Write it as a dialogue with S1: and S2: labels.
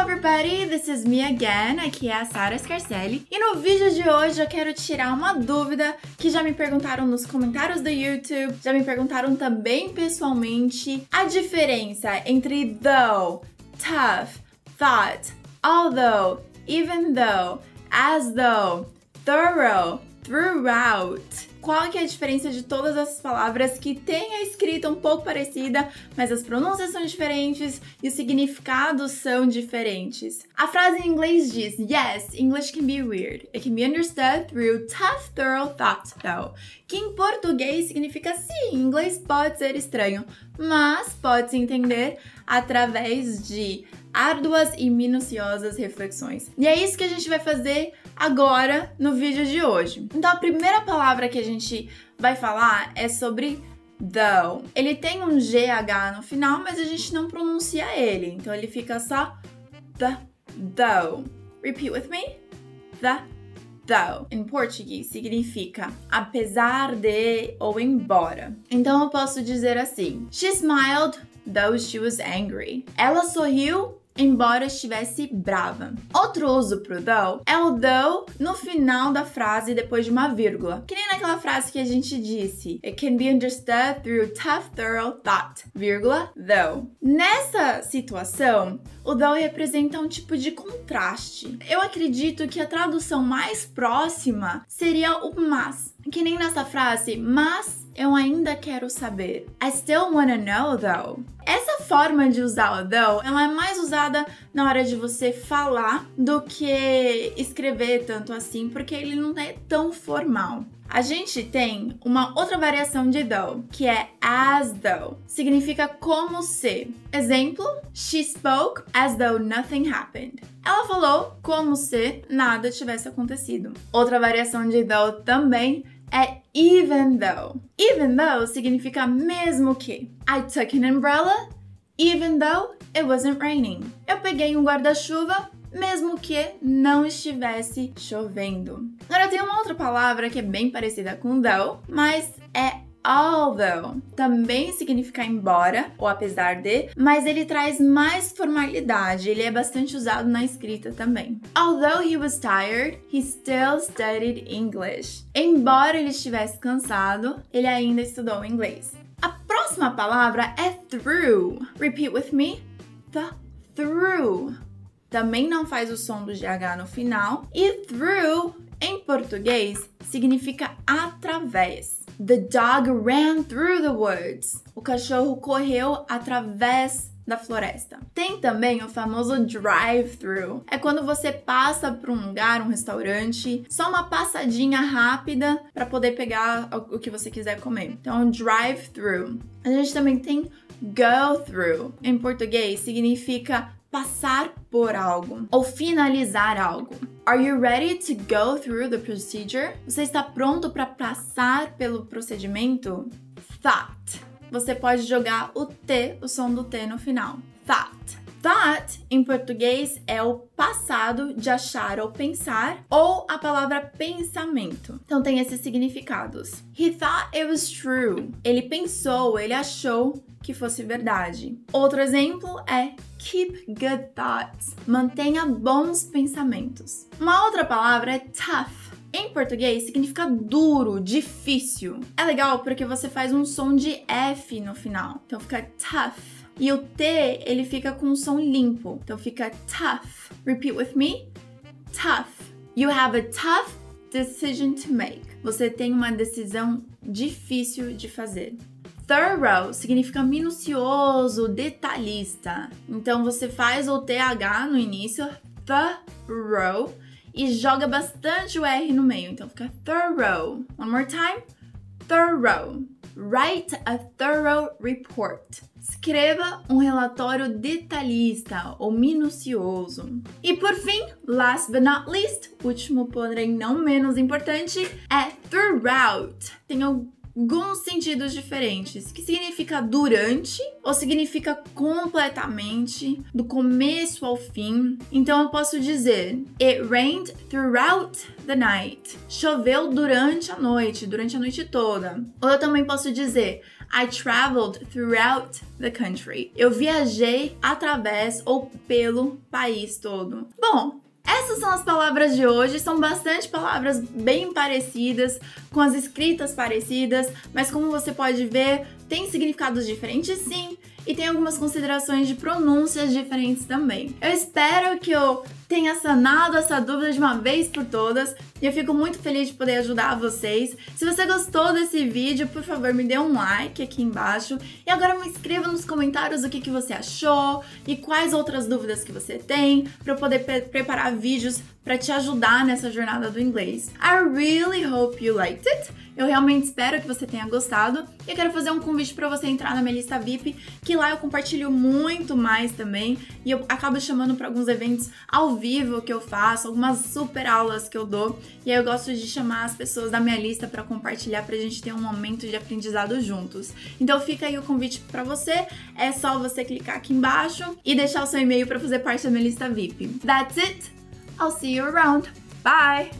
S1: everybody, this is me again, aqui é a Sara Scarcelli e no vídeo de hoje eu quero tirar uma dúvida que já me perguntaram nos comentários do YouTube, já me perguntaram também pessoalmente, a diferença entre though, tough, thought, although, even though, as though, thorough, throughout. Qual que é a diferença de todas essas palavras que têm a escrita um pouco parecida, mas as pronúncias são diferentes e os significados são diferentes? A frase em inglês diz: Yes, English can be weird. It can be understood through tough, thorough thought, though. Que em português significa sim, inglês pode ser estranho, mas pode se entender através de árduas e minuciosas reflexões. E é isso que a gente vai fazer agora no vídeo de hoje. Então a primeira palavra que a gente vai falar é sobre though. Ele tem um GH no final, mas a gente não pronuncia ele, então ele fica só the, though. Repeat with me. The, though. Em português significa apesar de ou embora. Então eu posso dizer assim: She smiled though she was angry. Ela sorriu embora estivesse brava. Outro uso pro though é o though no final da frase depois de uma vírgula. Que nem naquela frase que a gente disse. It can be understood through tough, thorough thought, vírgula, though. Nessa situação, o though representa um tipo de contraste. Eu acredito que a tradução mais próxima seria o mas. Que nem nessa frase, mas eu ainda quero saber. I still wanna know though. Essa forma de usar o though, ela é mais usada na hora de você falar do que escrever tanto assim, porque ele não é tão formal. A gente tem uma outra variação de though, que é as though. Significa como se. Exemplo: She spoke as though nothing happened. Ela falou como se nada tivesse acontecido. Outra variação de though também é even though. Even though significa mesmo que. I took an umbrella even though it wasn't raining. Eu peguei um guarda-chuva mesmo que não estivesse chovendo. Agora tem uma outra palavra que é bem parecida com though, mas é although também significa embora ou apesar de, mas ele traz mais formalidade, ele é bastante usado na escrita também. Although he was tired, he still studied English. Embora ele estivesse cansado, ele ainda estudou inglês. A próxima palavra é through. Repeat with me. The through. Também não faz o som do GH no final. E through, em português, significa através. The dog ran through the woods. O cachorro correu através da floresta. Tem também o famoso drive-thru. É quando você passa por um lugar, um restaurante, só uma passadinha rápida para poder pegar o que você quiser comer. Então, drive-thru. A gente também tem go through. Em português significa passar por algo ou finalizar algo. Are you ready to go through the procedure? Você está pronto para passar pelo procedimento? Thought. Você pode jogar o T, o som do T no final. Thought. Thought, em português, é o passado de achar ou pensar, ou a palavra pensamento. Então tem esses significados. He thought it was true. Ele pensou, ele achou que fosse verdade. Outro exemplo é keep good thoughts. Mantenha bons pensamentos. Uma outra palavra é tough. Em português significa duro, difícil. É legal porque você faz um som de F no final. Então fica tough. E o T, ele fica com um som limpo. Então fica tough. Repeat with me. Tough. You have a tough decision to make. Você tem uma decisão difícil de fazer. Thorough significa minucioso, detalhista. Então você faz o TH no início, thorough, e joga bastante o R no meio. Então fica thorough. One more time. Thorough. Write a thorough report. Escreva um relatório detalhista ou minucioso. E por fim, last but not least, último porém não menos importante, é throughout. Tem alguns sentidos diferentes, que significa durante ou significa completamente, do começo ao fim. Então eu posso dizer It rained throughout the night. Choveu durante a noite, durante a noite toda. Ou eu também posso dizer I traveled throughout the country. Eu viajei através ou pelo país todo. Bom, essas são as palavras de hoje, são bastante palavras bem parecidas, com as escritas parecidas, mas como você pode ver, tem significados diferentes sim, e tem algumas considerações de pronúncias diferentes também. Eu espero que eu tenha sanado essa dúvida de uma vez por todas e eu fico muito feliz de poder ajudar vocês. Se você gostou desse vídeo, por favor, me dê um like aqui embaixo e agora me escreva nos comentários o que, que você achou e quais outras dúvidas que você tem para eu poder preparar vídeos para te ajudar nessa jornada do inglês. I really hope you liked it. Eu realmente espero que você tenha gostado e eu quero fazer um convite para você entrar na minha lista VIP, que lá eu compartilho muito mais também e eu acabo chamando para alguns eventos ao vivo que eu faço, algumas super aulas que eu dou e aí eu gosto de chamar as pessoas da minha lista para compartilhar para a gente ter um momento de aprendizado juntos. Então fica aí o convite para você, é só você clicar aqui embaixo e deixar o seu e-mail para fazer parte da minha lista VIP. That's it. I'll see you around. Bye!